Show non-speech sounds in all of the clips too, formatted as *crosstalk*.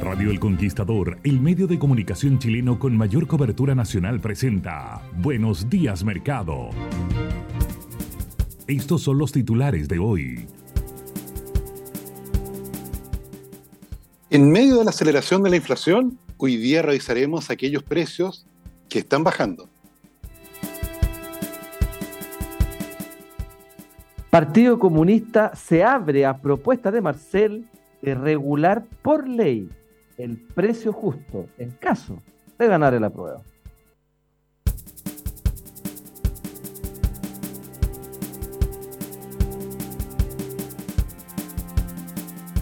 Radio El Conquistador, el medio de comunicación chileno con mayor cobertura nacional, presenta Buenos días Mercado. Estos son los titulares de hoy. En medio de la aceleración de la inflación, hoy día revisaremos aquellos precios que están bajando. Partido Comunista se abre a propuesta de Marcel de regular por ley el precio justo en caso de ganar el apruebo.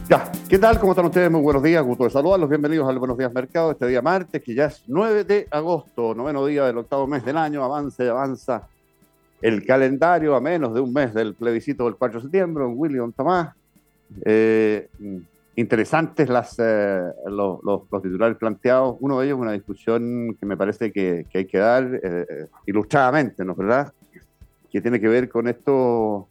Ya, ¿qué tal? ¿Cómo están ustedes? Muy buenos días, gusto de saludarlos. Bienvenidos al Buenos Días Mercado, este día martes, que ya es 9 de agosto, noveno día del octavo mes del año. Avanza y avanza el calendario a menos de un mes del plebiscito del 4 de septiembre. William Tomás. Eh, interesantes las, eh, los, titulares planteados. Uno de ellos una discusión que me parece que, hay que dar eh, ilustradamente, ¿no es verdad? Que tiene que ver con esto,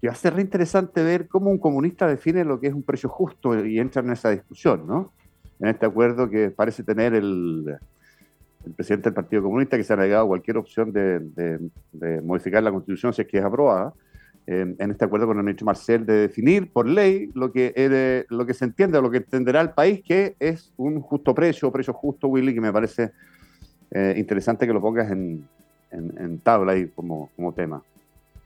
que va a ser interesante ver cómo un comunista define lo que es un precio justo y entra en esa discusión, ¿no? En este acuerdo que parece tener el, el presidente del Partido Comunista, que se ha negado cualquier opción de modificar la constitución si es que es aprobada en este acuerdo con el ministro Marcel de definir por ley lo que, lo que se entiende o lo que entenderá el país que es un justo precio, precio justo, Willy, que me parece eh, interesante que lo pongas en, tabla ahí como, como tema.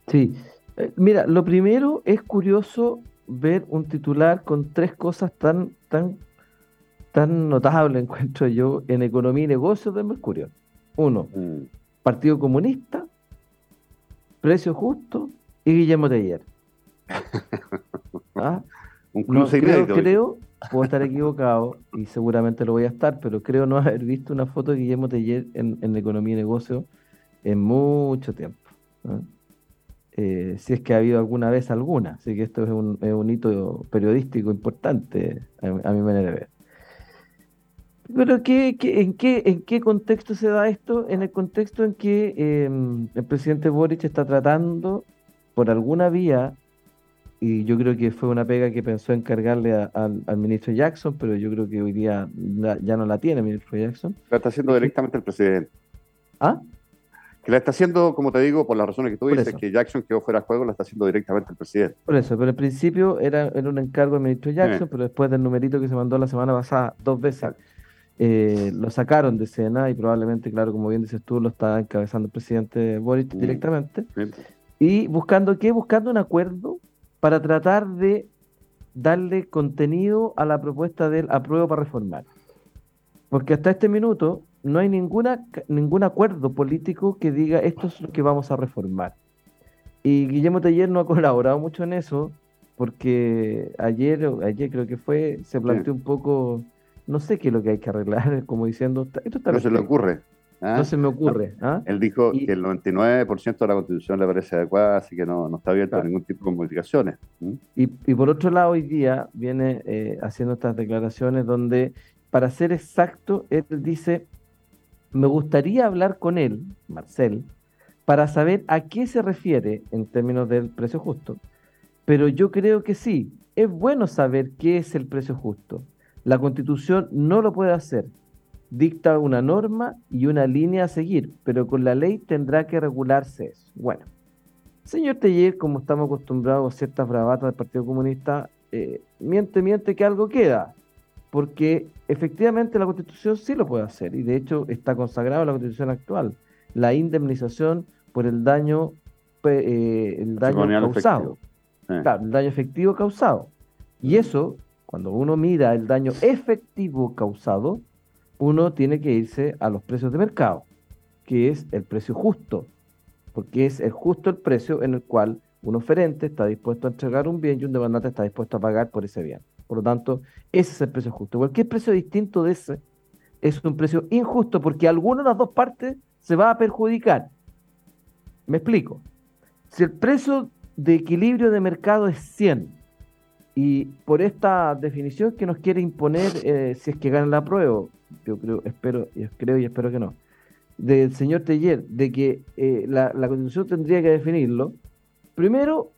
Sí, eh, mira, lo primero es curioso ver un titular con tres cosas tan, tan, tan notables, *laughs* encuentro yo, en economía y negocios de Mercurio. Uno, mm. Partido Comunista, precio justo y Guillermo Teller. *laughs* ¿Ah? Un creo, creo, puedo estar equivocado y seguramente lo voy a estar, pero creo no haber visto una foto de Guillermo Teller en, en Economía y Negocio en mucho tiempo. Eh, si es que ha habido alguna vez alguna. Así que esto es un, es un hito periodístico importante a, mi manera de ver. Pero ¿qué, en, qué, ¿en qué contexto se da esto? En el contexto en que em, el presidente Boric está tratando por alguna vía, y yo creo que fue una pega que pensó encargarle al ministro Jackson, pero yo creo que hoy día ya no la tiene el ministro Jackson. La está haciendo directamente el presidente. ¿Ah? Que la está haciendo, como te digo, por las razones que tú dices, que Jackson quedó fuera de juego, la está haciendo directamente el presidente. Por eso, pero al principio era, era un encargo del ministro Jackson, pero después del numerito que se mandó la semana pasada dos veces, eh, lo sacaron de escena y probablemente, claro, como bien dices tú, lo está encabezando el presidente Boric mm. directamente. Y buscando qué? Buscando un acuerdo para tratar de darle contenido a la propuesta del apruebo para reformar. Porque hasta este minuto no hay ninguna, ningún acuerdo político que diga esto es lo que vamos a reformar. Y Guillermo Taller no ha *laughs* colaborado mucho en eso, porque ayer, ayer creo que fue, se planteó un poco, no sé qué es lo que hay que arreglar, *laughs* como diciendo, esto está... No se le ocurre. ¿Ah? No se me ocurre. ¿ah? Él dijo que el 99% de la constitución le parece adecuada, así que no, no está abierto a ningún tipo de modificaciones. Y, y, por otro lado, hoy día viene eh, haciendo estas declaraciones donde, para ser exacto, él dice, me gustaría hablar con él, Marcel, para saber a qué se refiere en términos del precio justo. Pero yo creo que sí, es bueno saber qué es el precio justo. La constitución no lo puede hacer dicta una norma y una línea a seguir, pero con la ley tendrá que regularse eso. Bueno, Señor Teller, como estamos acostumbrados a ciertas bravatas del Partido Comunista, eh, miente, miente que algo queda, porque efectivamente la Constitución sí lo puede hacer, y de hecho está consagrado en la Constitución actual, la indemnización por el daño, eh, el daño causado. Claro, el daño efectivo causado. Y eso, cuando uno mira el daño efectivo causado, uno tiene que irse a los precios de mercado, que es el precio justo, porque es el justo el precio en el cual un oferente está dispuesto a entregar un bien y un demandante está dispuesto a pagar por ese bien. Por lo tanto, ese es el precio justo. Cualquier precio distinto de ese es un precio injusto porque alguna de las dos partes se va a perjudicar. Me explico. Si el precio de equilibrio de mercado es 100 y por esta definición que nos quiere imponer eh, si es que gana la prueba, yo creo, espero, creo y espero que no, del señor Teller, de que eh, la, la, Constitución tendría que definirlo, primero,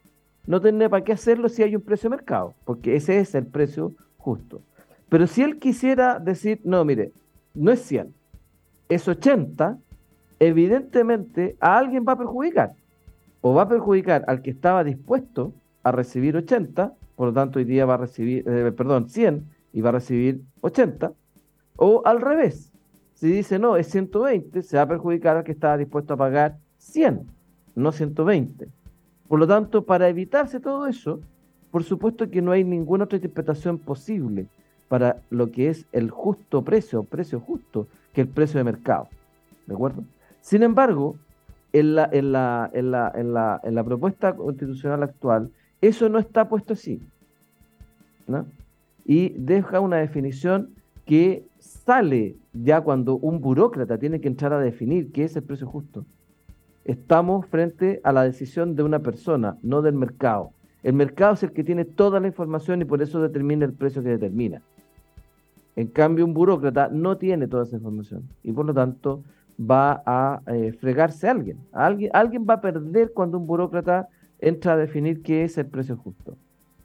no tendría para qué hacerlo si hay un precio de mercado, porque ese es el precio justo. Pero si él quisiera decir, no, mire, no es 100, es 80, evidentemente a alguien va a perjudicar. O va a perjudicar al que estaba dispuesto a recibir 80, por lo tanto hoy día va a recibir, eh, perdón, 100 y va a recibir 80, o al revés, si dice no, es 120, se va a perjudicar al que estaba dispuesto a pagar 100, no 120. Por lo tanto, para evitarse todo eso, por supuesto que no hay ninguna otra interpretación posible para lo que es el justo precio, precio justo, que el precio de mercado. ¿De acuerdo? Sin embargo, en la, en la, en la, en la, en la propuesta constitucional actual, eso no está puesto así. ¿no? Y deja una definición que sale ya cuando un burócrata tiene que entrar a definir qué es el precio justo. Estamos frente a la decisión de una persona, no del mercado. El mercado es el que tiene toda la información y por eso determina el precio que determina. En cambio, un burócrata no tiene toda esa información y por lo tanto va a eh, fregarse a alguien. alguien. Alguien va a perder cuando un burócrata entra a definir qué es el precio justo.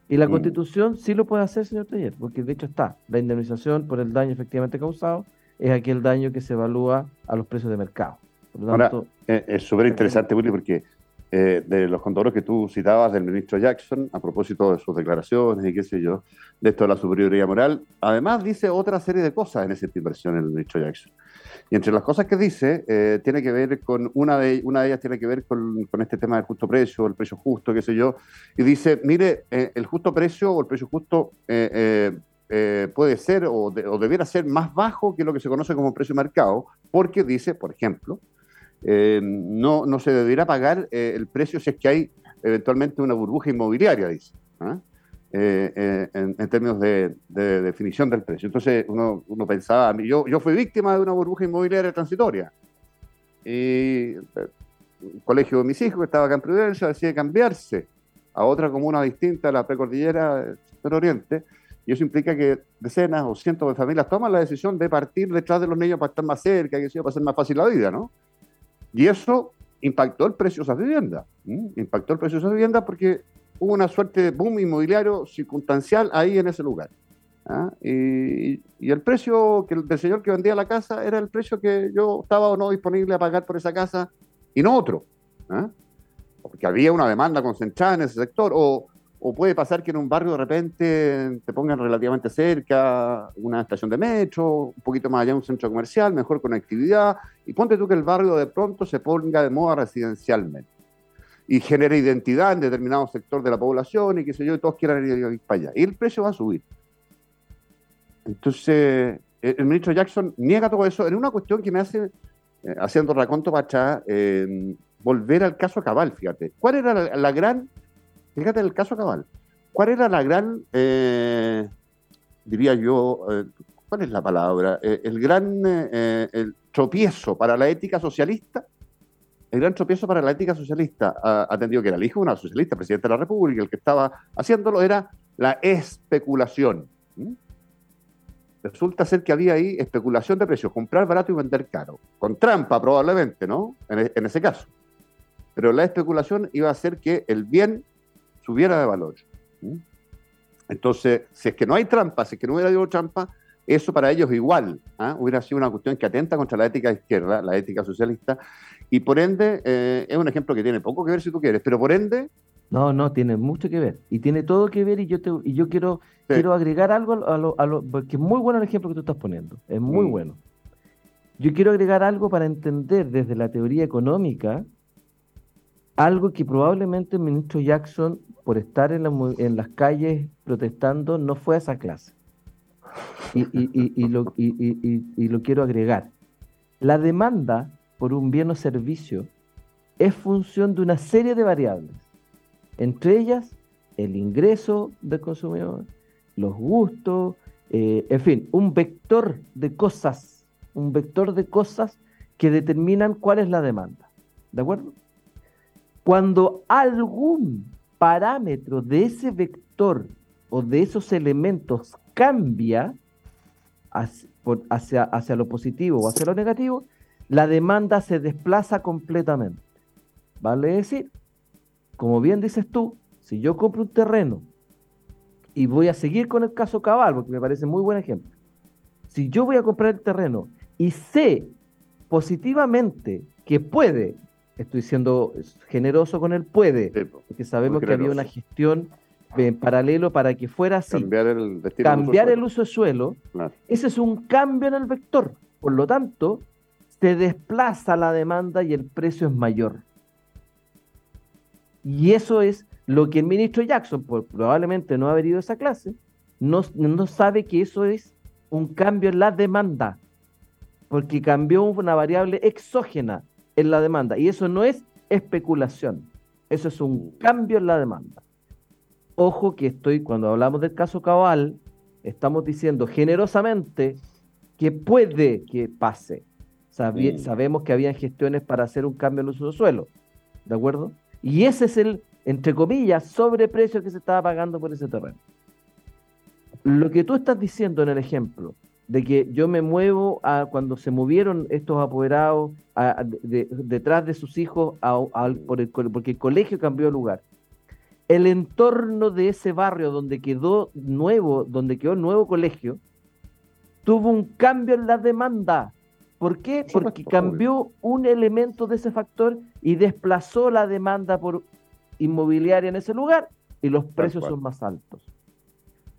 Y la mm. constitución sí lo puede hacer, señor Taller, porque de hecho está. La indemnización por el daño efectivamente causado es aquel daño que se evalúa a los precios de mercado. Ahora, eh, es súper interesante, Willy, porque eh, de los contadores que tú citabas del ministro Jackson, a propósito de sus declaraciones y qué sé yo, de esto de la superioridad moral, además dice otra serie de cosas en esa inversión el ministro Jackson. Y entre las cosas que dice, eh, tiene que ver con, una de, una de ellas tiene que ver con, este tema del justo precio, el precio justo, qué sé yo, y dice, mire, eh, el justo precio o el precio justo eh, puede ser o, debiera ser más bajo que lo que se conoce como precio de mercado, porque dice, por ejemplo, no, no se debería pagar el precio si es que hay eventualmente una burbuja inmobiliaria, dice. ¿ah? Eh, eh, en, términos de, definición del precio. Entonces uno, uno pensaba, yo, yo fui víctima de una burbuja inmobiliaria transitoria. Y el eh, colegio de mis hijos, que estaba acá en Prudencia, decide cambiarse a otra comuna distinta la precordillera del Oriente. Y eso implica que decenas o cientos de familias toman la decisión de partir detrás de los niños para estar más cerca, que sea, para hacer más fácil la vida, ¿no? Y eso impactó el precio de esas viviendas. Impactó el precio de esas viviendas porque hubo una suerte de boom inmobiliario circunstancial ahí en ese lugar. ¿ah? Y, el precio que, del señor que vendía la casa era el precio que yo estaba o no disponible a pagar por esa casa y no otro. ¿ah? Porque había una demanda concentrada en ese sector. O, o, puede pasar que en un barrio de repente te pongan relativamente cerca una estación de metro, un poquito más allá un centro comercial, mejor conectividad. Y ponte tú que el barrio de pronto se ponga de moda residencialmente y genera identidad en determinado sector de la población y qué sé yo, y todos quieran ir, para allá. Y el precio va a subir. Entonces, el ministro Jackson niega todo eso en una cuestión que me hace, eh, haciendo raconto para atrás, volver al caso Cabal, fíjate. ¿Cuál era la, gran, fíjate el caso Cabal, cuál era la gran, eh, diría yo, eh, ¿cuál es la palabra? el gran el tropiezo para la ética socialista el gran tropiezo para la ética socialista, atendido que era el hijo de una socialista, presidente de la República, el que estaba haciéndolo era la especulación. Resulta ser que había ahí especulación de precios, comprar barato y vender caro, con trampa probablemente, ¿no? En, e, ese caso. Pero la especulación iba a hacer que el bien subiera de valor. Entonces, si es que no hay trampa, si es que no hubiera habido trampa, eso para ellos igual ¿ah? hubiera sido una cuestión que atenta contra la ética izquierda, la ética socialista, y por ende eh, es un ejemplo que tiene poco que ver si tú quieres, pero por ende... No, no, tiene mucho que ver, y tiene todo que ver, y yo, te, y yo quiero, quiero agregar algo a lo, a lo, porque es muy bueno el ejemplo que tú estás poniendo, es muy mm. bueno. Yo quiero agregar algo para entender desde la teoría económica algo que probablemente el ministro Jackson, por estar en, en las calles protestando, no fue a esa clase. Y, y, lo, y, lo, quiero agregar. La demanda por un bien o servicio es función de una serie de variables, entre ellas el ingreso del consumidor, los gustos, eh, en fin, un vector de cosas un vector de cosas que determinan cuál es la demanda. ¿De acuerdo? Cuando algún parámetro de ese vector o de esos elementos cambia hacia, hacia, lo positivo o hacia lo negativo, la demanda se desplaza completamente. Vale decir, como bien dices tú, si yo compro un terreno y voy a seguir con el caso Cabal, porque me parece muy buen ejemplo, si yo voy a comprar el terreno y sé positivamente que puede, estoy siendo generoso con el puede, porque sabemos que había una gestión en paralelo para que fuera así. Cambiar el, cambiar el uso de suelo, ese es un cambio en el vector. Por lo tanto, se desplaza la demanda y el precio es mayor. Y eso es lo que el ministro Jackson, probablemente no haber ido a esa clase, no sabe que eso es un cambio en la demanda porque cambió una variable exógena en la demanda. Y eso no es especulación, eso es un cambio en la demanda. Ojo que estoy, cuando hablamos del caso Cabal, estamos diciendo generosamente que puede que pase. Sabemos que había gestiones para hacer un cambio en el uso de suelo, ¿de acuerdo? Y ese es el, entre comillas, sobreprecio que se estaba pagando por ese terreno. Lo que tú estás diciendo en el ejemplo, de que yo me muevo a cuando se movieron estos apoderados detrás de sus hijos por el, porque el colegio cambió de lugar. El entorno de ese barrio donde quedó nuevo, donde quedó el nuevo colegio, tuvo un cambio en la demanda. ¿Por qué? Porque cambió un elemento de ese factor y desplazó la demanda por inmobiliaria en ese lugar y los precios son más altos.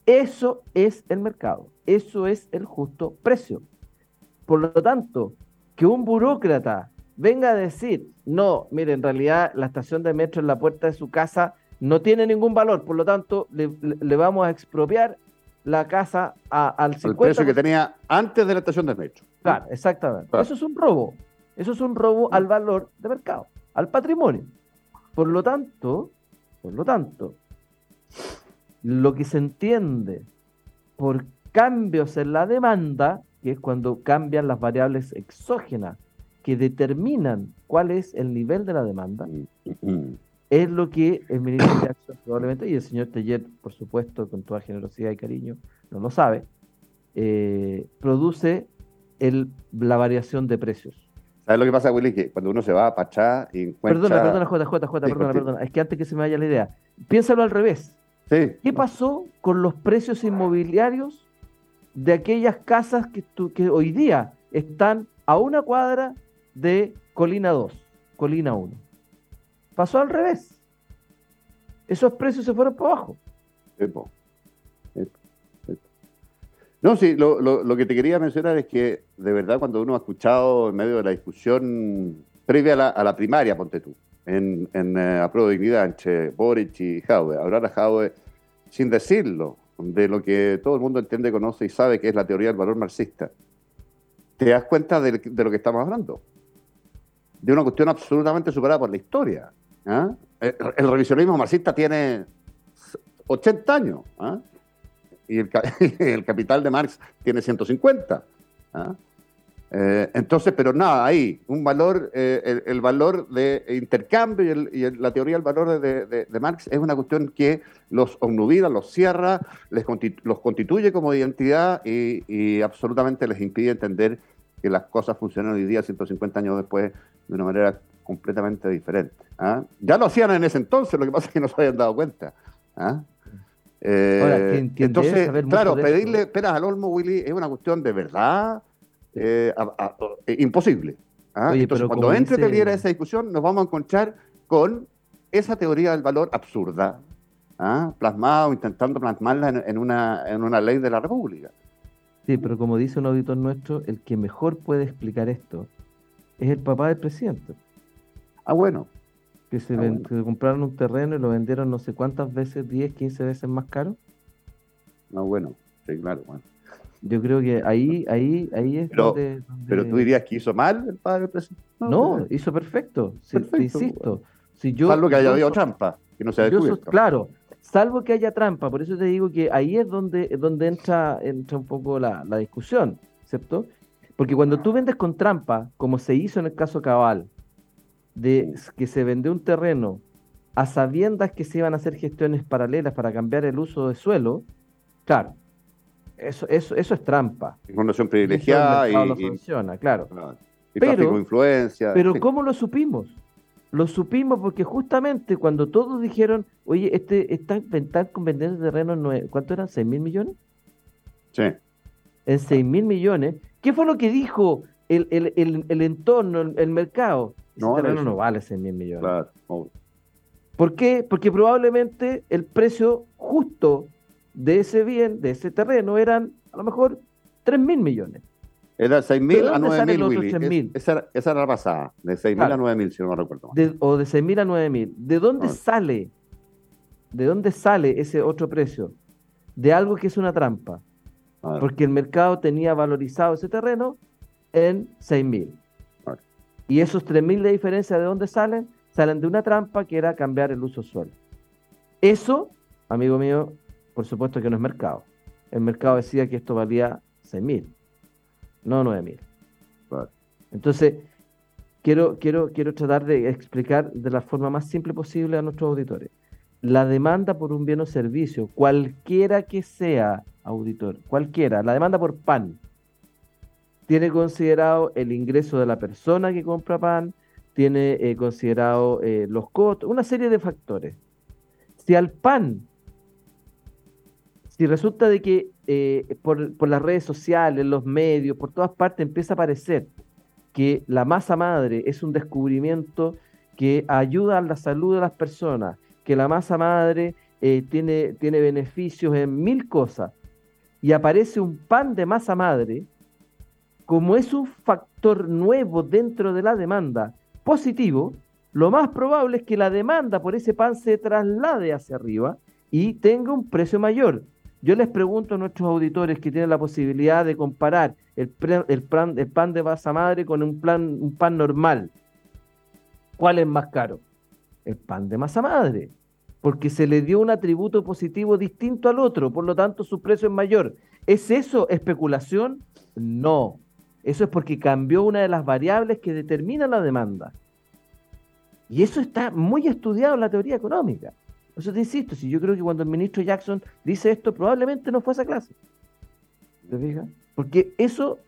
Eso es el mercado, eso es el justo precio. Por lo tanto, que un burócrata venga a decir, no, mire, en realidad la estación de metro en la puerta de su casa no tiene ningún valor, por lo tanto, le, vamos a expropiar la casa al 50%. El precio que tenía antes de la estación de metro. Claro, exactamente. Eso es un robo. Eso es un robo al valor de mercado, al patrimonio. Por lo tanto, por lo tanto, lo que se entiende por cambios en la demanda, que es cuando cambian las variables exógenas que determinan cuál es el nivel de la demanda, es lo que el ministro Jackson probablemente, y el señor Teller, por supuesto, con toda generosidad y cariño, no lo sabe, eh, produce el, la variación de precios. ¿Sabes lo que pasa, Willy? Que cuando uno se va a Pachá y encuentra... Perdona, perdona, J, J, perdona, perdona. Es que antes que se me vaya la idea, piénsalo al revés. ¿Qué pasó con los precios inmobiliarios de aquellas casas que, que hoy día están a una cuadra de Colina 2, Colina 1? Pasó al revés. Esos precios se fueron para abajo. No, sí, lo, que te quería mencionar es que de verdad cuando uno ha escuchado en medio de la discusión previa a la, primaria, ponte tú, en, en eh, dignidad entre Boric y Jaue. Hablar a Jaue sin decirlo, de lo que todo el mundo entiende, conoce y sabe que es la teoría del valor marxista. Te das cuenta de, lo que estamos hablando. De una cuestión absolutamente superada por la historia. ¿ah? El, revisionismo marxista tiene 80 años. ¿ah? Y *laughs* el, capital de Marx tiene 150. Eh, entonces, pero nada, ahí, un valor, eh, el, valor de intercambio y, la teoría del valor de, Marx es una cuestión que los obnubila, los cierra, les los constituye como identidad y, absolutamente les impide entender que las cosas funcionan hoy día, 150 años después, de una manera completamente diferente. ¿ah? Ya lo hacían en ese entonces, lo que pasa es que no se habían dado cuenta. Eh, entonces, claro, pedirle peras al olmo, Willy, es una cuestión de verdad eh, imposible. ¿ah? entonces, cuando entre dice... esa discusión, nos vamos a encontrar con esa teoría del valor absurda, ¿ah? plasmada o intentando plasmarla en, una, en una ley de la República. Sí, pero como dice un auditor nuestro, el que mejor puede explicar esto es el papá del presidente. Ah, bueno. Que se, ah, compraron un terreno y lo vendieron no sé cuántas veces, 10, 15 veces más caro. Ah, bueno, sí, claro, bueno. Yo creo que ahí, ahí, ahí es pero, donde, Pero tú dirías que hizo mal el padre presidente. No, hizo perfecto. te insisto. Si yo, Salvo que haya habido trampa, que no se haya descubierto. claro, salvo que haya trampa, por eso te digo que ahí es donde, donde entra, entra un poco la, la discusión, ¿cierto? Porque cuando tú vendes con trampa, como se hizo en el caso Cabal, de que se vendió un terreno a sabiendas que se iban a hacer gestiones paralelas para cambiar el uso de suelo, claro, eso, eso, eso es trampa. Información privilegiada y, no funciona, claro. Y pero, influencia. Pero ¿cómo lo supimos? Lo supimos porque justamente cuando todos dijeron, oye, este está con vender terrenos, ¿cuánto eran? ¿6 mil millones? Sí. En 6 mil millones. ¿Qué fue lo que dijo el, entorno, el, mercado? no, terreno no vale 6 mil millones. Claro. ¿Por qué? Porque probablemente el precio justo de ese bien, de ese terreno, eran a lo mejor 3 mil millones. Era 6 mil a 9 mil, Willy. esa, esa, era la pasada, de 6 mil a 9 mil, si no me recuerdo. o de 6 mil a 9 mil. ¿De dónde ah. sale? ¿De dónde sale ese otro precio? De algo que es una trampa. Porque el mercado tenía valorizado ese terreno en 6 mil. Y esos 3 mil de diferencia, ¿de dónde salen? Salen de una trampa que era cambiar el uso suelo. Eso, amigo mío, por supuesto que no es mercado. El mercado decía que esto valía 6 mil no 9000. Entonces, quiero, quiero, quiero tratar de explicar de la forma más simple posible a nuestros auditores. La demanda por un bien o servicio, cualquiera que sea, auditor, cualquiera, la demanda por pan, tiene considerado el ingreso de la persona que compra pan, tiene eh, considerado eh, los costos, una serie de factores. Si al pan si resulta de que eh, por, las redes sociales, los medios, por todas partes empieza a aparecer que la masa madre es un descubrimiento que ayuda a la salud de las personas, que la masa madre tiene, tiene beneficios en mil cosas, y aparece un pan de masa madre, como es un factor nuevo dentro de la demanda positivo, lo más probable es que la demanda por ese pan se traslade hacia arriba y tenga un precio mayor. Yo les pregunto a nuestros auditores que tienen la posibilidad de comparar el, el, pan, de masa madre con un, plan, un pan normal. ¿Cuál es más caro? El pan de masa madre, porque se le dio un atributo positivo distinto al otro, por lo tanto su precio es mayor. ¿Es eso especulación? No. Eso es porque cambió una de las variables que determina la demanda. Y eso está muy estudiado en la teoría económica. Por eso te insisto, si yo creo que cuando el ministro Jackson dice esto, probablemente no fue esa clase. ¿Te fijas? Porque eso,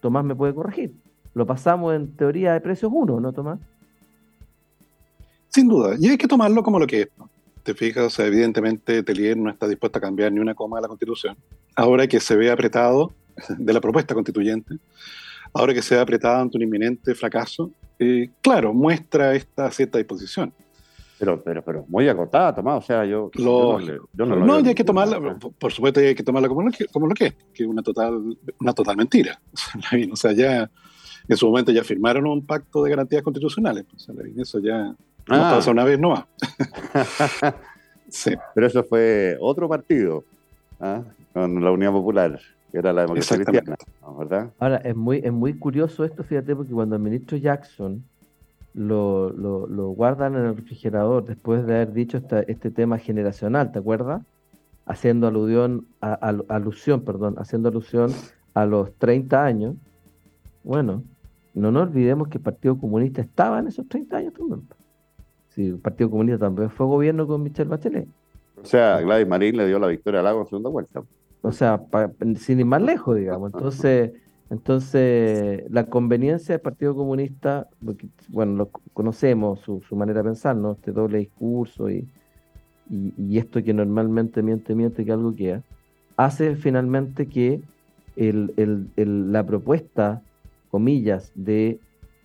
Tomás me puede corregir. Lo pasamos en teoría de precios 1, ¿no, Tomás? Sin duda. Y hay que tomarlo como lo que es. Te fijas, o sea, evidentemente Telier no está dispuesto a cambiar ni una coma de la Constitución. Ahora que se ve apretado *laughs* de la propuesta constituyente, ahora que se ve apretado ante un inminente fracaso, eh, claro, muestra esta cierta disposición. Pero, pero, pero muy acotada, Tomás. O sea, yo. no, no, hay que tomarla, por supuesto, hay que tomarla como lo que, como lo que es, que es una total, una total mentira. *laughs* O sea, ya en su momento ya firmaron un pacto de garantías constitucionales. O sea, eso ya ah. pasó una vez, no va. *laughs* sí. Pero eso fue otro partido, ¿ah? con la Unión Popular, que era la democracia cristiana, ¿verdad? Ahora, es muy, es muy curioso esto, fíjate, porque cuando el ministro Jackson lo, lo, guardan en el refrigerador después de haber dicho este tema generacional, ¿te acuerdas? Haciendo alusión, a, alusión, perdón, haciendo alusión a los 30 años. Bueno, no nos olvidemos que el Partido Comunista estaba en esos 30 años también. Sí, el Partido Comunista también fue gobierno con Michel Bachelet. O sea, Gladys Marín le dio la victoria al Lago en segunda vuelta. O sea, sin ir más lejos, digamos. Entonces, entonces, la conveniencia del Partido Comunista, bueno, lo conocemos, su, manera de pensar, ¿no? Este doble discurso y, y, esto que normalmente miente, miente que algo queda, hace finalmente que la propuesta, comillas, de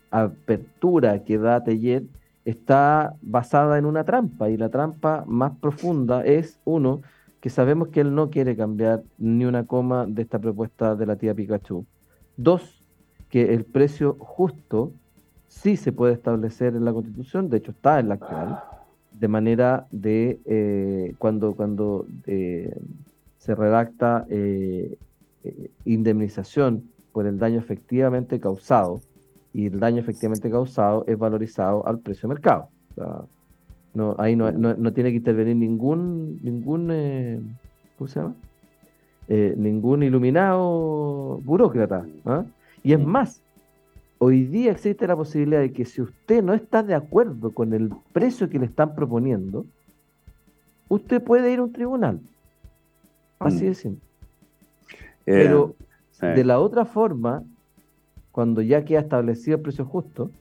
apertura que da Tellet está basada en una trampa y la trampa más profunda es, uno, que sabemos que él no quiere cambiar ni una coma de esta propuesta de la tía Pikachu. Dos, que el precio justo sí se puede establecer en la Constitución, de hecho está en la actual, de manera de eh, cuando, cuando eh, se redacta eh, indemnización por el daño efectivamente causado, y el daño efectivamente causado es valorizado al precio de mercado. No, ahí no, no, tiene que intervenir ningún, ningún ¿cómo se llama? ningún iluminado burócrata. ¿ah? Y es más, hoy día existe la posibilidad de que si usted no está de acuerdo con el precio que le están proponiendo, usted puede ir a un tribunal. Así mm. de simple. Eh, Pero de la otra forma, cuando ya queda establecido el precio justo,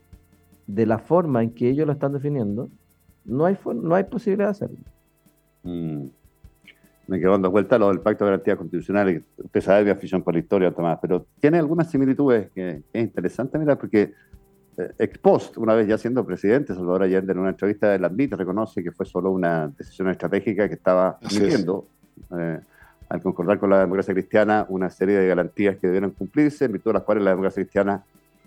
de la forma en que ellos lo están definiendo, no hay, no hay posibilidad de hacerlo. Mm me quedo dando vuelta lo del Pacto de Garantías Constitucionales. Usted sabe mi afición por la historia, Tomás, pero tiene algunas similitudes que, es interesante mirar, porque eh, ex post, una vez ya siendo presidente, Salvador Allende en una entrevista de Landit reconoce que fue solo una decisión estratégica que estaba emitiendo eh, al concordar con la democracia cristiana una serie de garantías que debieron cumplirse, en virtud de las cuales la democracia cristiana,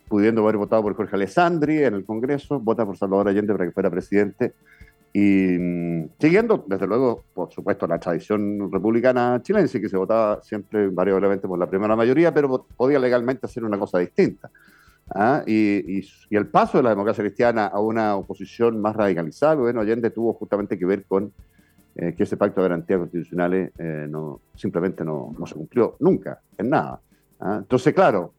pudiendo haber votado por Jorge Alessandri en el Congreso, vota por Salvador Allende para que fuera presidente y mm, siguiendo, desde luego, por supuesto, la tradición republicana chilense, que se votaba siempre variablemente por la primera mayoría, pero podía legalmente hacer una cosa distinta. ¿ah? Y, el paso de la democracia cristiana a una oposición más radicalizada, bueno, Allende tuvo justamente que ver con eh, que ese pacto de garantías constitucionales eh, no, simplemente no, no, se cumplió nunca, en nada. ¿ah? Entonces, claro,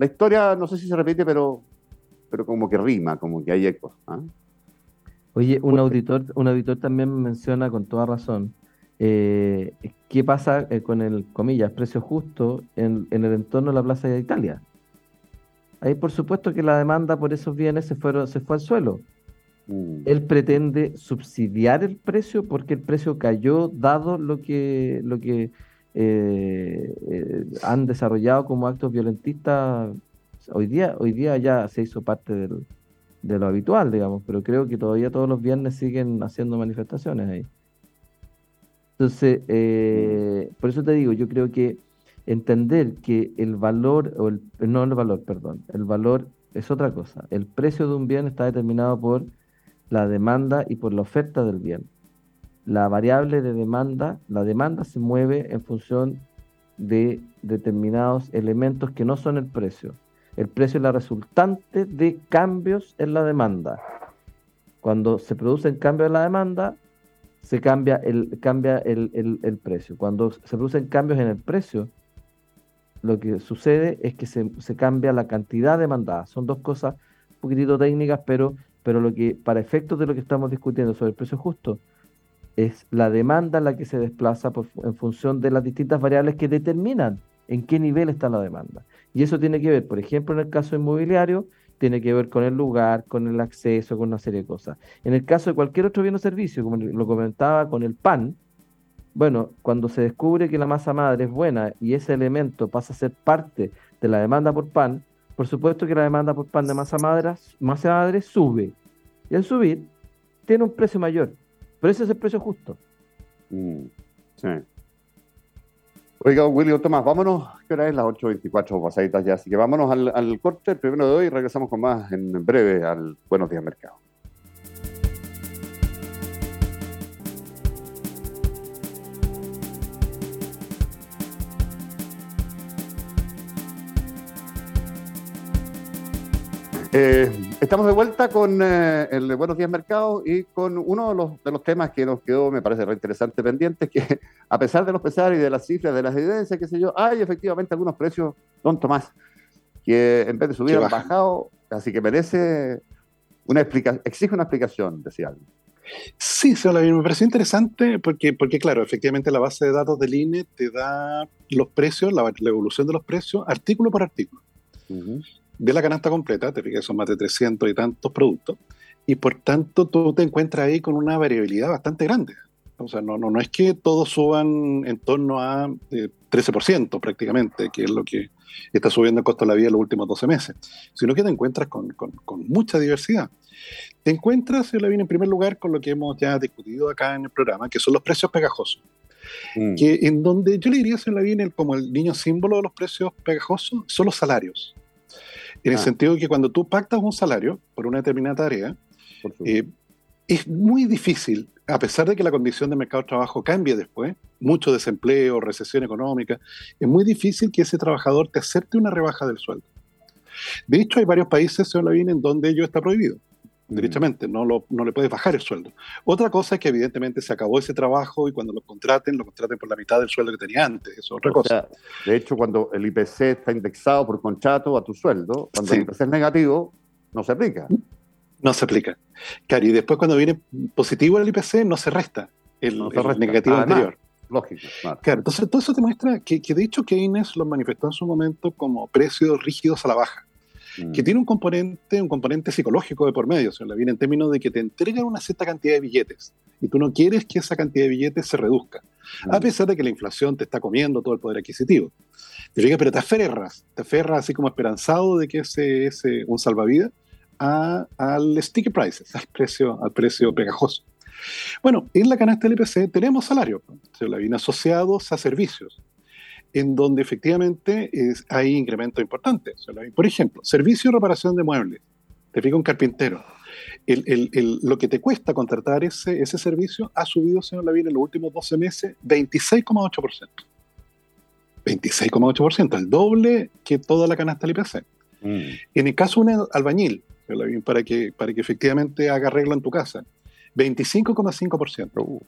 la historia no sé si se repite, pero, pero como que rima, como que hay ecos. ¿ah? Oye, un auditor, un auditor también menciona con toda razón eh, qué pasa eh, con el, comillas, precio justo en, el entorno de la Plaza de Italia. Ahí por supuesto que la demanda por esos bienes se, fueron, se fue al suelo. Mm. Él pretende subsidiar el precio porque el precio cayó dado lo que, lo que eh, han desarrollado como actos violentistas. Hoy día, hoy día ya se hizo parte de lo habitual, digamos, pero creo que todavía todos los viernes siguen haciendo manifestaciones ahí. Entonces, eh, por eso te digo, yo creo que entender que el valor, o el, no el valor, perdón, el valor es otra cosa. El precio de un bien está determinado por la demanda y por la oferta del bien. La variable de demanda, la demanda se mueve en función de determinados elementos que no son el precio. El precio es la resultante de cambios en la demanda. Cuando se producen cambios en la demanda, se cambia el, cambia el, precio. Cuando se producen cambios en el precio, lo que sucede es que se, cambia la cantidad demandada. Son dos cosas un poquitito técnicas, pero, pero lo que, para efectos de lo que estamos discutiendo sobre el precio justo, es la demanda la que se desplaza en función de las distintas variables que determinan en qué nivel está la demanda. Y eso tiene que ver, por ejemplo, en el caso inmobiliario, tiene que ver con el lugar, con el acceso, con una serie de cosas. En el caso de cualquier otro bien o servicio, como lo comentaba con el pan, bueno, cuando se descubre que la masa madre es buena y ese elemento pasa a ser parte de la demanda por pan, por supuesto que la demanda por pan de masa madre, masa madre sube. Y al subir, tiene un precio mayor. Pero ese es el precio justo. Mm, sí. Oiga, William Tomás, vámonos, ¿qué hora es? Las 8.24 pasaditas ya, así que vámonos al, al corte, el primero de hoy, y regresamos con más en breve al Buenos Días Mercado. Eh, estamos de vuelta con eh, el Buenos Días Mercado y con uno de los, de los, temas que nos quedó, me parece re interesante, pendiente, que a pesar de los pesares y de las cifras, de las evidencias, qué sé yo, hay efectivamente algunos precios, don Tomás, que en vez de subir han bajado, así que merece una explicación, exige una explicación, decía alguien. Sí, me pareció interesante porque, porque, claro, efectivamente la base de datos del INE te da los precios, la, evolución de los precios, artículo por artículo de la canasta completa, te fijas, son más de 300 y tantos productos, y por tanto tú te encuentras ahí con una variabilidad bastante grande. O sea, no, no, no es que todos suban en torno a 13% eh, prácticamente, que es lo que está subiendo el costo de la vida en los últimos 12 meses, sino que te encuentras con, con, mucha diversidad. Te encuentras, señor Lavín, en primer lugar con lo que hemos ya discutido acá en el programa, que son los precios pegajosos. Mm. Que en donde yo le diría, señor Lavín, como el niño símbolo de los precios pegajosos, son los salarios. En el ah. sentido de que cuando tú pactas un salario por una determinada tarea, eh, es muy difícil, a pesar de que la condición de mercado de trabajo cambie después, mucho desempleo, recesión económica, es muy difícil que ese trabajador te acepte una rebaja del sueldo. De hecho, hay varios países, señor Lavín, en donde ello está prohibido. Mm. Derechamente, no, lo, no le puedes bajar el sueldo. Otra cosa es que evidentemente se acabó ese trabajo y cuando lo contraten, lo contraten por la mitad del sueldo que tenía antes. Eso es otra cosa. de hecho, cuando el IPC está indexado por contrato a tu sueldo, cuando el IPC es negativo, no se aplica. No se aplica. Claro, y después cuando viene positivo el IPC, no se resta el, negativo anterior. Lógico. Claro. entonces todo eso te muestra que, que, de hecho Keynes lo manifestó en su momento como precios rígidos a la baja, mm. que tiene un componente, un componente psicológico de por medio, se la viene en términos de que te entregan una cierta cantidad de billetes y tú no quieres que esa cantidad de billetes se reduzca, a mm. pesar de que la inflación te está comiendo todo el poder adquisitivo. Te pero te aferras, te aferras así como esperanzado de que ese es un salvavidas al sticky prices, al precio, al precio pegajoso. Bueno, en la canasta del IPC tenemos salario, se la viene asociados a servicios, en donde efectivamente hay incrementos importantes. Por ejemplo, servicio de reparación de muebles. Te fija un carpintero. lo que te cuesta contratar ese, ese servicio ha subido, señor Lavín, en los últimos 12 meses 26,8%. 26,8%, el doble que toda la canasta del IPC. Mm. En el caso de un albañil, para que, para que efectivamente haga arreglo en tu casa, 25,5%. Uh.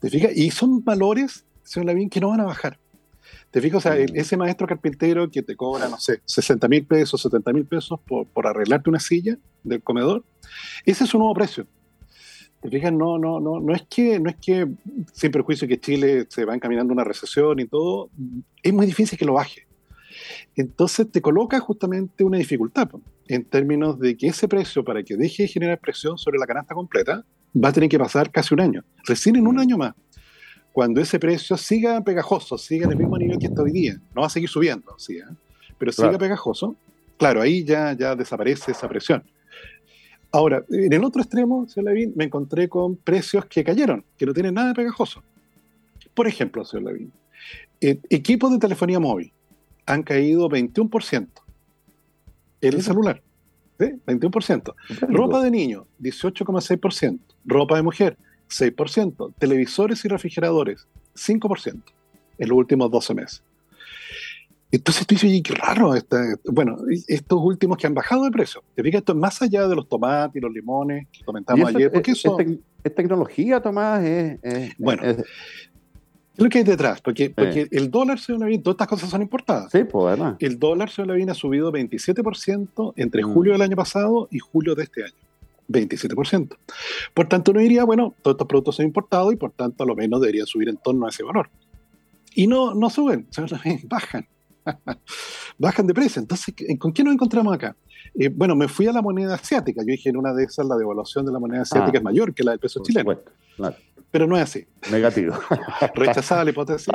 ¿Te fijas? Y son valores, señor Lavín, que no van a bajar. ¿Te fijas? O sea, mm. ese maestro carpintero que te cobra, no sé, 60 mil pesos, 70 mil pesos por, por, arreglarte una silla del comedor, ese es su nuevo precio. ¿Te fijas? No, no, no, no es que, no es que, sin perjuicio que Chile se va encaminando a una recesión y todo, es muy difícil que lo baje. Entonces te coloca justamente una dificultad en términos de que ese precio, para que deje de generar presión sobre la canasta completa, va a tener que pasar casi un año, recién en un año más. Cuando ese precio siga pegajoso, siga en el mismo nivel que está hoy día, no va a seguir subiendo, ¿sí? ¿eh? pero siga pegajoso, claro, ahí ya, ya desaparece esa presión. Ahora, en el otro extremo, señor Levin, me encontré con precios que cayeron, que no tienen nada de pegajoso. Por ejemplo, señor Levin, eh, equipos de telefonía móvil han caído 21% el celular. ¿sí? 21%. Ropa de niño, 18,6%. Ropa de mujer, 6%. Televisores y refrigeradores, 5% en los últimos 12 meses. Entonces tú dices, qué raro, bueno, estos últimos que han bajado de precio. Te fijas, esto es más allá de los tomates y los limones que comentamos ayer. Porque eso, es, tecnología, Tomás. Es, bueno, es lo que hay detrás, porque, porque el dólar, se todas estas cosas son importadas. Sí, pues además. El dólar, se ha subido 27% entre mm. julio del año pasado y julio de este año. 27%. Por tanto, uno diría, bueno, todos estos productos son importados y por tanto a lo menos deberían subir en torno a ese valor. Y no, no suben, *laughs* bajan. *laughs* bajan de precio. Entonces, ¿con qué nos encontramos acá? Eh, bueno, me fui a la moneda asiática. Yo dije en una de esas la devaluación de la moneda asiática ah. es mayor que la del peso chileno. Claro pero no es así. Negativo. *laughs* Rechazada la hipótesis,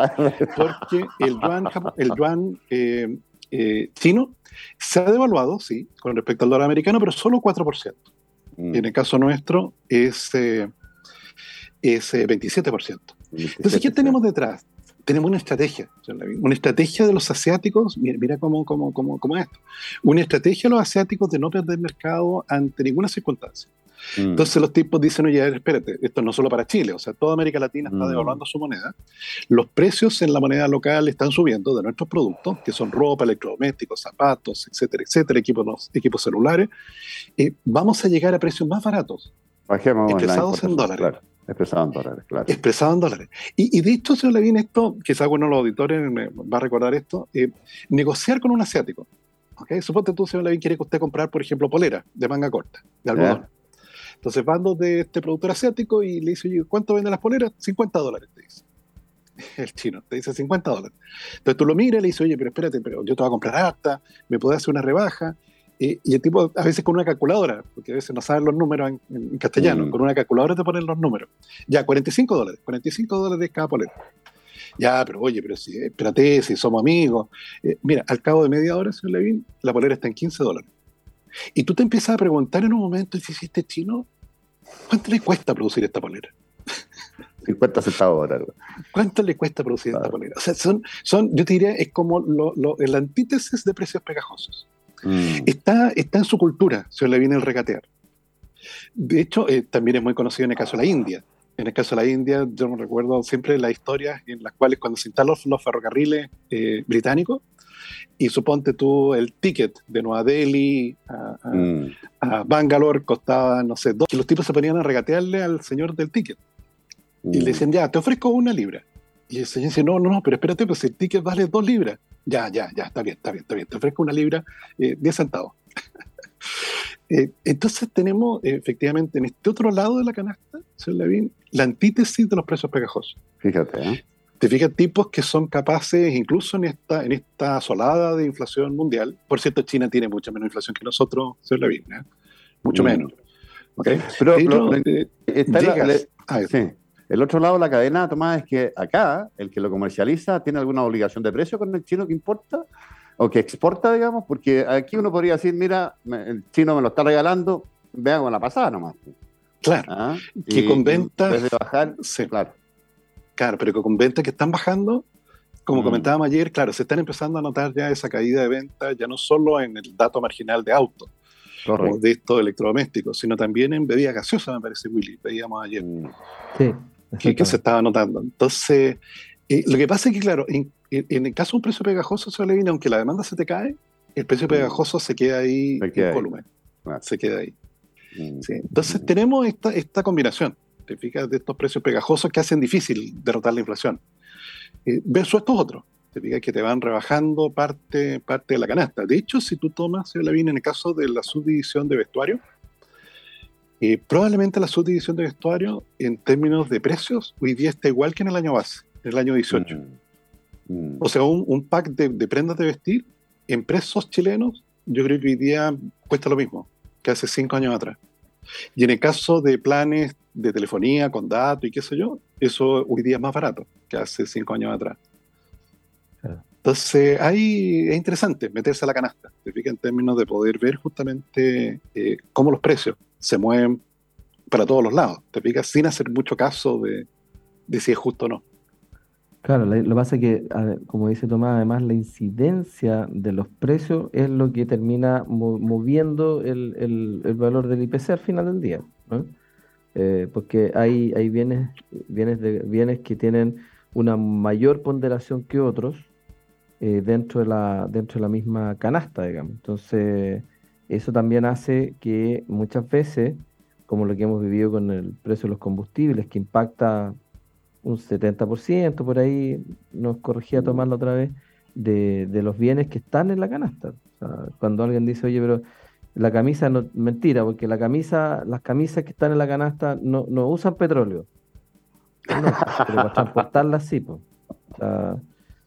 porque el yuan, el yuan eh, eh, chino se ha devaluado, sí, con respecto al dólar americano, pero solo 4%. Mm. En el caso nuestro es, eh, es 27%. Entonces, ¿qué tenemos detrás? Tenemos una estrategia, una estrategia de los asiáticos, mira, mira cómo, cómo, cómo, cómo es esto, una estrategia de los asiáticos de no perder mercado ante ninguna circunstancia. Mm. Entonces los tipos dicen, oye, espérate, esto no solo para Chile, o sea, toda América Latina está mm. devaluando su moneda. Los precios en la moneda local están subiendo de nuestros productos, que son ropa, electrodomésticos, zapatos, etcétera, etcétera, equipos, equipos celulares. y vamos a llegar a precios más baratos, expresados en dólares. Claro. Expresado en dólares, claro. Expresado en dólares. Y, y de hecho, señor Levin, esto, quizás uno de los auditores me va a recordar esto, eh, negociar con un asiático. ¿okay? Suponte tú, señor Levin, quiere que usted comprar, por ejemplo, polera de manga corta, de algodón. Entonces van de este productor asiático y le dice, oye, ¿cuánto venden las poleras? 50 dólares, te dice. *laughs* El chino te dice 50 dólares. Entonces tú lo miras y le dices, oye, pero espérate, pero yo te voy a comprar harta, me puedes hacer una rebaja. y, el tipo a veces con una calculadora, porque a veces no saben los números en, castellano, mm. con una calculadora te ponen los números. Ya, 45 dólares, 45 dólares cada polera. Ya, pero oye, pero si, espérate, si somos amigos. Eh, mira, al cabo de media hora, señor Levin, la polera está en 15 dólares. Y tú te empiezas a preguntar en un momento, si hiciste chino, ¿cuánto le cuesta producir esta polera? *laughs* 50 centavos. ¿Cuánto le cuesta producir esta polera? O sea, son, son, yo te diría, es como lo, el antítesis de precios pegajosos. Mm. Está, está en su cultura, se le viene el regatear. De hecho, eh, también es muy conocido en el caso de la India. En el caso de la India, yo me recuerdo siempre las historias en las cuales cuando se instalan los, ferrocarriles eh, británicos, y suponte tú el ticket de Nueva Delhi mm. a, Bangalore costaba, no sé, dos, y los tipos se ponían a regatearle al señor del ticket. Y le mm. decían, ya, te ofrezco una libra. Y el señor dice, no, no, no, pero espérate, pues el ticket vale dos libras. Ya, ya, ya, está bien, está bien, está bien. Te ofrezco una libra, eh, 10 centavos. *laughs* Eh, entonces tenemos efectivamente en este otro lado de la canasta, señor Levin, la antítesis de los precios pegajosos. Fíjate, ¿eh? Te fijas, tipos que son capaces, incluso en esta, en esta asolada de inflación mundial, por cierto, China tiene mucha menos inflación que nosotros, señor Levin, ¿eh? mucho mm. menos. ¿Okay? Pero, el otro lado de la cadena, Tomás, es que acá el que lo comercializa tiene alguna obligación de precio con el chino que importa o que exporta, digamos, porque aquí uno podría decir, mira, el chino me lo está regalando, vean con la pasada nomás. Claro, ¿Ah? que con ventas... de bajar, sí. claro. Claro, pero que con ventas que están bajando, como mm. comentábamos ayer, claro, se están empezando a notar ya esa caída de ventas, ya no solo en el dato marginal de auto, o de estos electrodomésticos, sino también en bebidas gaseosas, me parece, Willy, veíamos ayer. Sí que, se estaba notando. Entonces, eh, lo que pasa es que, claro, en, el caso de un precio pegajoso, se le viene, aunque la demanda se te cae, el precio mm. pegajoso se queda ahí en volumen. Se queda ahí. Mm. Entonces, tenemos esta, esta combinación, te fijas, de estos precios pegajosos que hacen difícil derrotar la inflación. Eh, versus estos otros, te fijas que te van rebajando parte, parte de la canasta. De hecho, si tú tomas, la en el caso de la subdivisión de vestuario, eh, probablemente la subdivisión de vestuario en términos de precios hoy día está igual que en el año base, en el año 18. Mm, mm. O sea, un, pack de, prendas de vestir en precios chilenos, yo creo que hoy día cuesta lo mismo que hace cinco años atrás. Y en el caso de planes de telefonía con datos y qué sé yo, eso hoy día es más barato que hace cinco años atrás. Entonces, ahí es interesante meterse a la canasta, en términos de poder ver justamente eh, cómo los precios se mueven para todos los lados, te fijas, sin hacer mucho caso de, si es justo o no. Claro, lo que pasa es que, como dice Tomás, además la incidencia de los precios es lo que termina moviendo el, valor del IPC al final del día. Eh, porque hay, hay bienes, bienes, de, bienes que tienen una mayor ponderación que otros eh, dentro, de la, dentro de la misma canasta, digamos. Entonces, eso también hace que muchas veces, como lo que hemos vivido con el precio de los combustibles, que impacta un 70%, por ahí nos corregía tomarlo otra vez, de, los bienes que están en la canasta. cuando alguien dice, oye, pero la camisa no, mentira, porque la camisa, las camisas que están en la canasta no, usan petróleo. Pero para transportarlas sí, pues.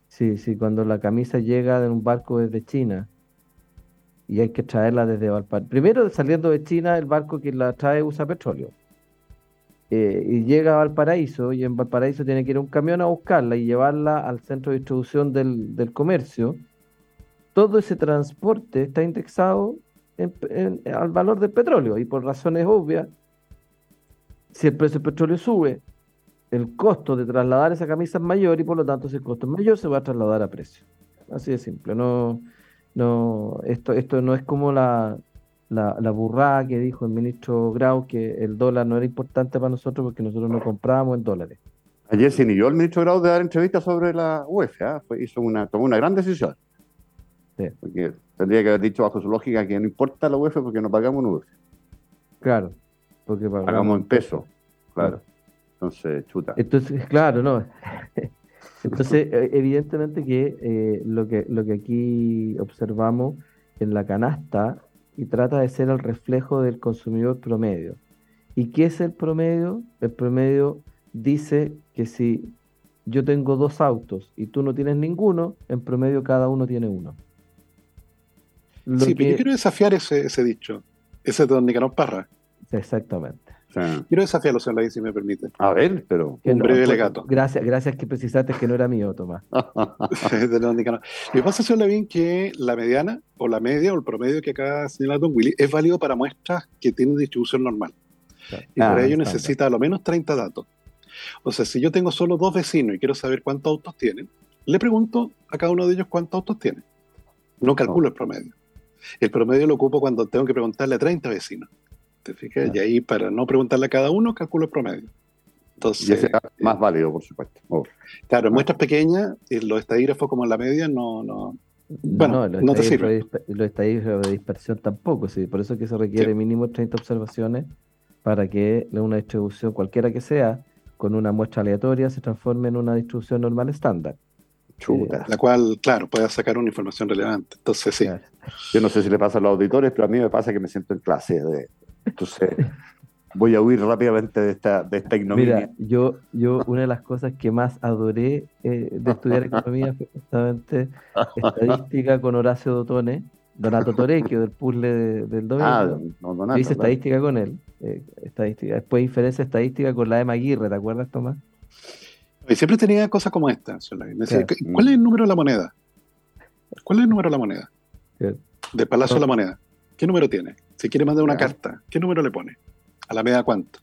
sí, sí, cuando la camisa llega de un barco desde China y hay que traerla desde Valparaíso. Primero, saliendo de China, el barco que la trae usa petróleo. Eh, y llega a Valparaíso, y en Valparaíso tiene que ir un camión a buscarla y llevarla al centro de distribución del, comercio. Todo ese transporte está indexado al valor del petróleo, y por razones obvias, si el precio del petróleo sube, el costo de trasladar esa camisa es mayor y por lo tanto si el costo es mayor se va a trasladar a precio. Así de simple. No, no, esto, esto no es como la, la, la burrada que dijo el ministro Grau que el dólar no era importante para nosotros porque nosotros no comprábamos en dólares. Ayer se inició el ministro Grau de dar entrevistas sobre la UEFA, ¿ah? hizo una, tomó una gran decisión. Porque tendría que haber dicho bajo su lógica que no importa la UEFA porque no pagamos en UEFA. Claro, porque pagamos, en peso, claro. Entonces, chuta. Entonces, *laughs* claro, no. Entonces, *laughs* evidentemente que, eh, lo que lo que aquí observamos en la canasta y trata de ser el reflejo del consumidor promedio. ¿Y qué es el promedio? El promedio dice que si yo tengo dos autos y tú no tienes ninguno, en promedio cada uno tiene uno. Sí, pero yo quiero desafiar ese, ese dicho, ese de Don Nicanor Parra. Exactamente. Quiero desafiarlo, señor Lavín, si me permite. A ver, pero. Un breve legato. Gracias, gracias que precisaste que no era mío, Tomás. *laughs* Me pasa, señor Lavín, que la mediana, o la media, o el promedio que acá señala Don Willy, es válido para muestras que tienen distribución normal. Y para ah, ello necesita a lo menos 30 datos. O sea, si yo tengo solo dos vecinos y quiero saber cuántos autos tienen, le pregunto a cada uno de ellos cuántos autos tienen. No calculo el promedio. El promedio lo ocupo cuando tengo que preguntarle a 30 vecinos. ¿Te fijas? Y ahí, para no preguntarle a cada uno, calculo el promedio. Entonces, y ese más válido, por supuesto. Claro, en muestras pequeñas, los estadígrafos como en la media no, no, bueno, no, no te sirve. Los estadígrafos de dispersión tampoco, sí, por eso es que se requiere mínimo 30 observaciones para que una distribución, cualquiera que sea, con una muestra aleatoria, se transforme en una distribución normal estándar. Chuta. La cual, claro, pueda sacar una información relevante. Entonces, sí. Yo no sé si le pasa a los auditores, pero a mí me pasa que me siento en clase. De, entonces, voy a huir rápidamente de esta, de esta ignominia. Mira, yo, yo una de las cosas que más adoré eh, de estudiar economía fue justamente estadística con Horacio Dotone, Donato Torecchio del puzzle del domingo. Ah, no, Donato, Hice estadística con él. Eh, estadística. Después diferencia estadística con la Emma Aguirre, ¿te acuerdas, Tomás? Y siempre tenía cosas como esta. ¿Cuál es el número de la moneda? ¿Cuál es el número de la moneda? De Palacio de la Moneda. ¿Qué número tiene? Si quiere mandar una carta, ¿qué número le pone? ¿A la media cuánto?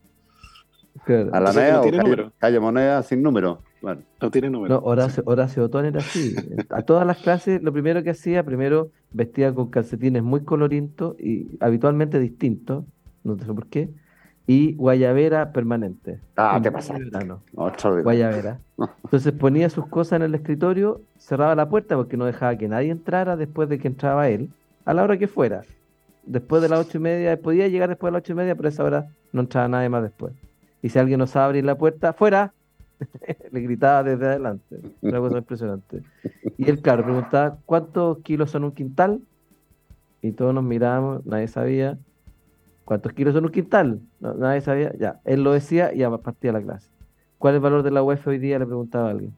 ¿A la media o calle, calle, moneda sin número? Bueno. No tiene número. No, Horacio, Horacio Otón era así. A todas las clases, lo primero que hacía, primero vestía con calcetines muy colorientos y habitualmente distintos, no sé por qué, y guayabera permanente. Ah, ¿qué pasa? guayabera. *laughs* Entonces ponía sus cosas en el escritorio, cerraba la puerta porque no dejaba que nadie entrara después de que entraba él, a la hora que fuera. Después de las ocho y media, podía llegar después de las ocho y media, pero a esa hora no entraba nadie más después. Y si alguien no sabe abrir la puerta, ¡fuera! *laughs* Le gritaba desde adelante. Una cosa impresionante. Y él, claro, preguntaba, ¿cuántos kilos son un quintal? Y todos nos mirábamos, nadie sabía. ¿Cuántos kilos son un quintal? nadie sabía. Ya, él lo decía y ya partía la clase. ¿Cuál es el valor de la UEF hoy día? Le preguntaba a alguien.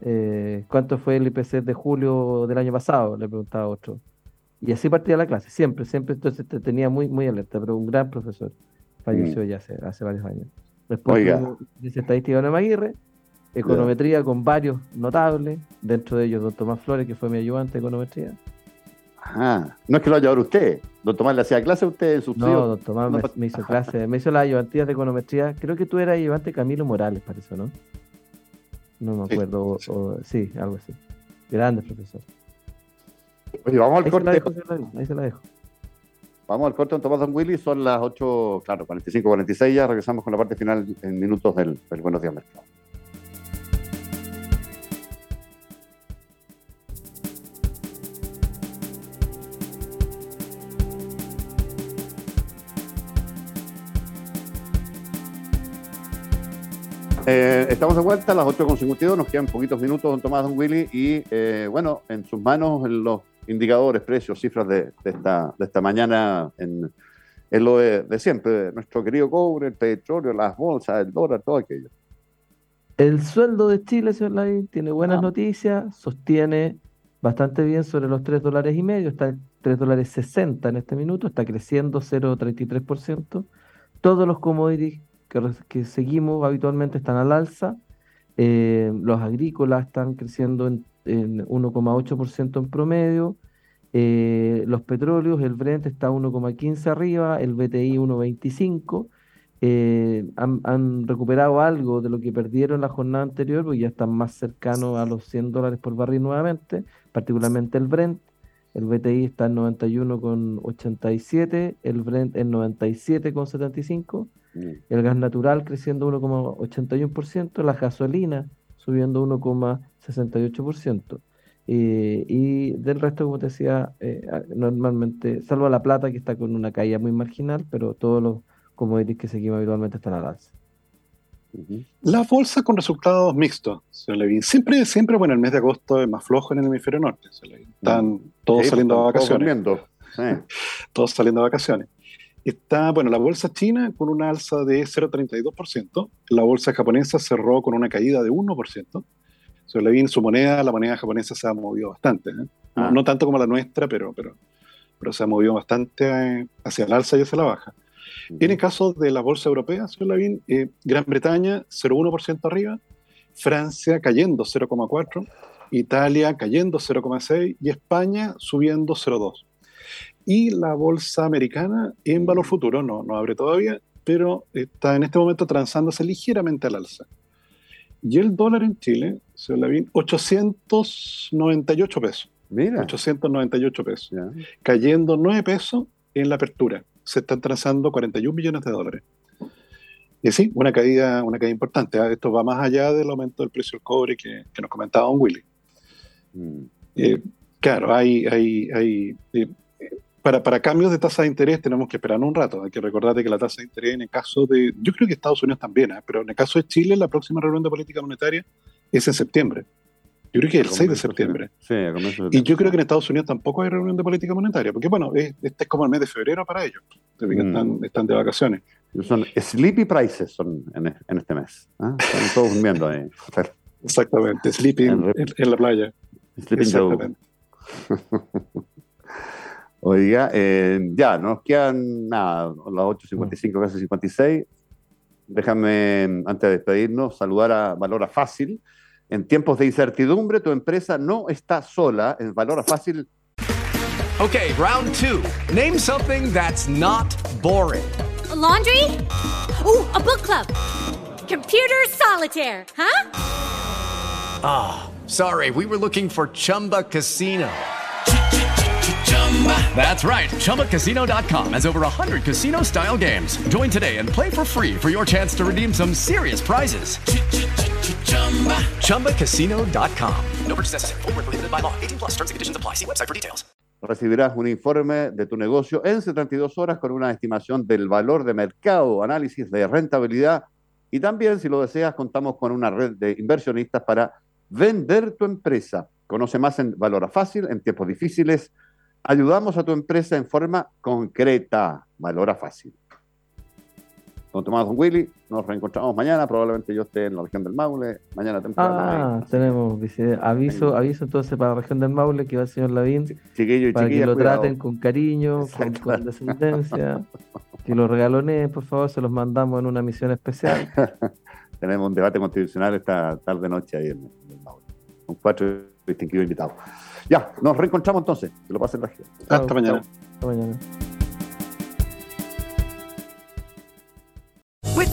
Eh, ¿Cuánto fue el IPC de julio del año pasado? Le preguntaba otro. Y así partía la clase, siempre, siempre. Entonces te tenía muy, muy alerta, pero un gran profesor. Falleció mm. ya hace, hace, varios años. Después dice estadística de Maguire, econometría con varios notables, dentro de ellos don Tomás Flores, que fue mi ayudante de econometría. Ah, no es que lo haya ahora usted. Don Tomás le hacía clase a usted en sus No, don Tomás me, hizo clase, me hizo la ayudantía de econometría. Creo que tú eras ayudante Camilo Morales, parece, ¿no? No me acuerdo. sí, algo así. Grande profesor. Oye, vamos al corte. ahí se la dejo. Vamos al corte, don Tomás Don Willy. Son las 8, claro, 45, 46. Ya regresamos con la parte final en minutos del, del Buenos Días Mercado. Eh, estamos de vuelta a las 8.52, nos quedan poquitos minutos, don Tomás, don Willy, y eh, bueno, en sus manos los indicadores, precios, cifras de, esta, de esta mañana en, lo de, siempre, nuestro querido cobre, el petróleo, las bolsas, el dólar, todo aquello. El sueldo de Chile, señor Lai, tiene buenas ah. noticias, sostiene bastante bien sobre los 3 dólares y medio, está en 3 dólares 60 en este minuto, está creciendo 0,33%. Todos los commodities que, seguimos habitualmente están al alza. Eh, los agrícolas están creciendo en, 1,8% en promedio. Eh, los petróleos, el Brent está 1,15 arriba, el BTI 1,25. Eh, han, recuperado algo de lo que perdieron la jornada anterior, porque ya están más cercanos a los 100 dólares por barril nuevamente, particularmente el Brent. El BTI está en 91,87, el Brent en 97,75 Mm. el gas natural creciendo 1,81%, la gasolina subiendo 1,68%. Eh, y del resto, como te decía, eh, normalmente, salvo la plata que está con una caída muy marginal, pero todos los commodities que seguimos habitualmente están al alza. La bolsa con resultados mixtos, Siempre, siempre, bueno, el mes de agosto es más flojo en el hemisferio norte. Están mm. *laughs* todos saliendo a vacaciones. Todos saliendo a vacaciones está, bueno, la bolsa china con una alza de 0,32%, la bolsa japonesa cerró con una caída de 1%. Se le viene su moneda, la moneda japonesa se ha movido bastante. ¿eh? Ah. No, tanto como la nuestra, pero, pero, pero se ha movido bastante eh, hacia el alza y hacia la baja. Tiene casos de la bolsa europea, señor Lavín, eh, Gran Bretaña 0,1% arriba, Francia cayendo 0,4%, Italia cayendo 0,6% y España subiendo 0,2%. Y la bolsa americana en valor futuro, no, no abre todavía, pero está en este momento transándose ligeramente al alza. Y el dólar en Chile, señor Lavín, 898 pesos. Mira. 898 pesos. Cayendo 9 pesos en la apertura. Se están transando 41 millones de dólares. Y sí, una caída, una caída importante. ¿ah? Esto va más allá del aumento del precio del cobre que, nos comentaba Don Willy. Mm. Eh, claro, hay, hay, hay eh, para, para, cambios de tasa de interés tenemos que esperar un rato. Hay que recordar que la tasa de interés en el caso de, yo creo que Estados Unidos también, ¿eh? pero en el caso de Chile la próxima reunión de política monetaria es en septiembre. Yo creo que es el 6 de septiembre. Sí, y yo creo que en Estados Unidos tampoco hay reunión de política monetaria, porque bueno, este es como el mes de febrero para ellos, mm. están, de vacaciones. Son sleepy prices son en, este mes. ¿ah? Están todos durmiendo ahí. Exactamente, sleepy en, la playa. Exactamente. *laughs* Oiga, eh, ya, nos quedan nada, las 8.55, casi 56. Déjame, antes de despedirnos, saludar a Valora Fácil en tiempos de incertidumbre, tu empresa no está sola. En Valora Fácil. Okay, round two. Name something that's not boring. A laundry? Ooh, a book club. Computer solitaire, huh? Ah, oh, sorry. We were looking for Chumba Casino. That's right. ChumbaCasino.com has over 100 casino style games. Join today and play for free for your chance to redeem some serious prizes. ChumbaCasino.com. No purchase necessary. Full prohibited by law. 18 plus terms and conditions apply. See website for details. Recibirás un informe de tu negocio en 72 horas con una estimación del valor de mercado, análisis de rentabilidad y también, si lo deseas, contamos con una red de inversionistas para vender tu empresa. Conoce más en Valora Fácil en tiempos difíciles. Ayudamos a tu empresa en forma concreta. Valora Fácil. Don Tomás Don Willy, nos reencontramos mañana, probablemente yo esté en la región del Maule, mañana temprano. Ah, tenemos aviso, aviso entonces para la región del Maule que va el señor Lavín, chiquillo y para que lo traten con cariño, con, descendencia, que lo regaloneen, por favor, se los mandamos en una misión especial. *laughs* tenemos un debate constitucional esta tarde noche ahí en, el Maule, con cuatro distinguidos invitados. Ya, nos reencontramos entonces, que lo pasen región. Hasta mañana. Hasta mañana.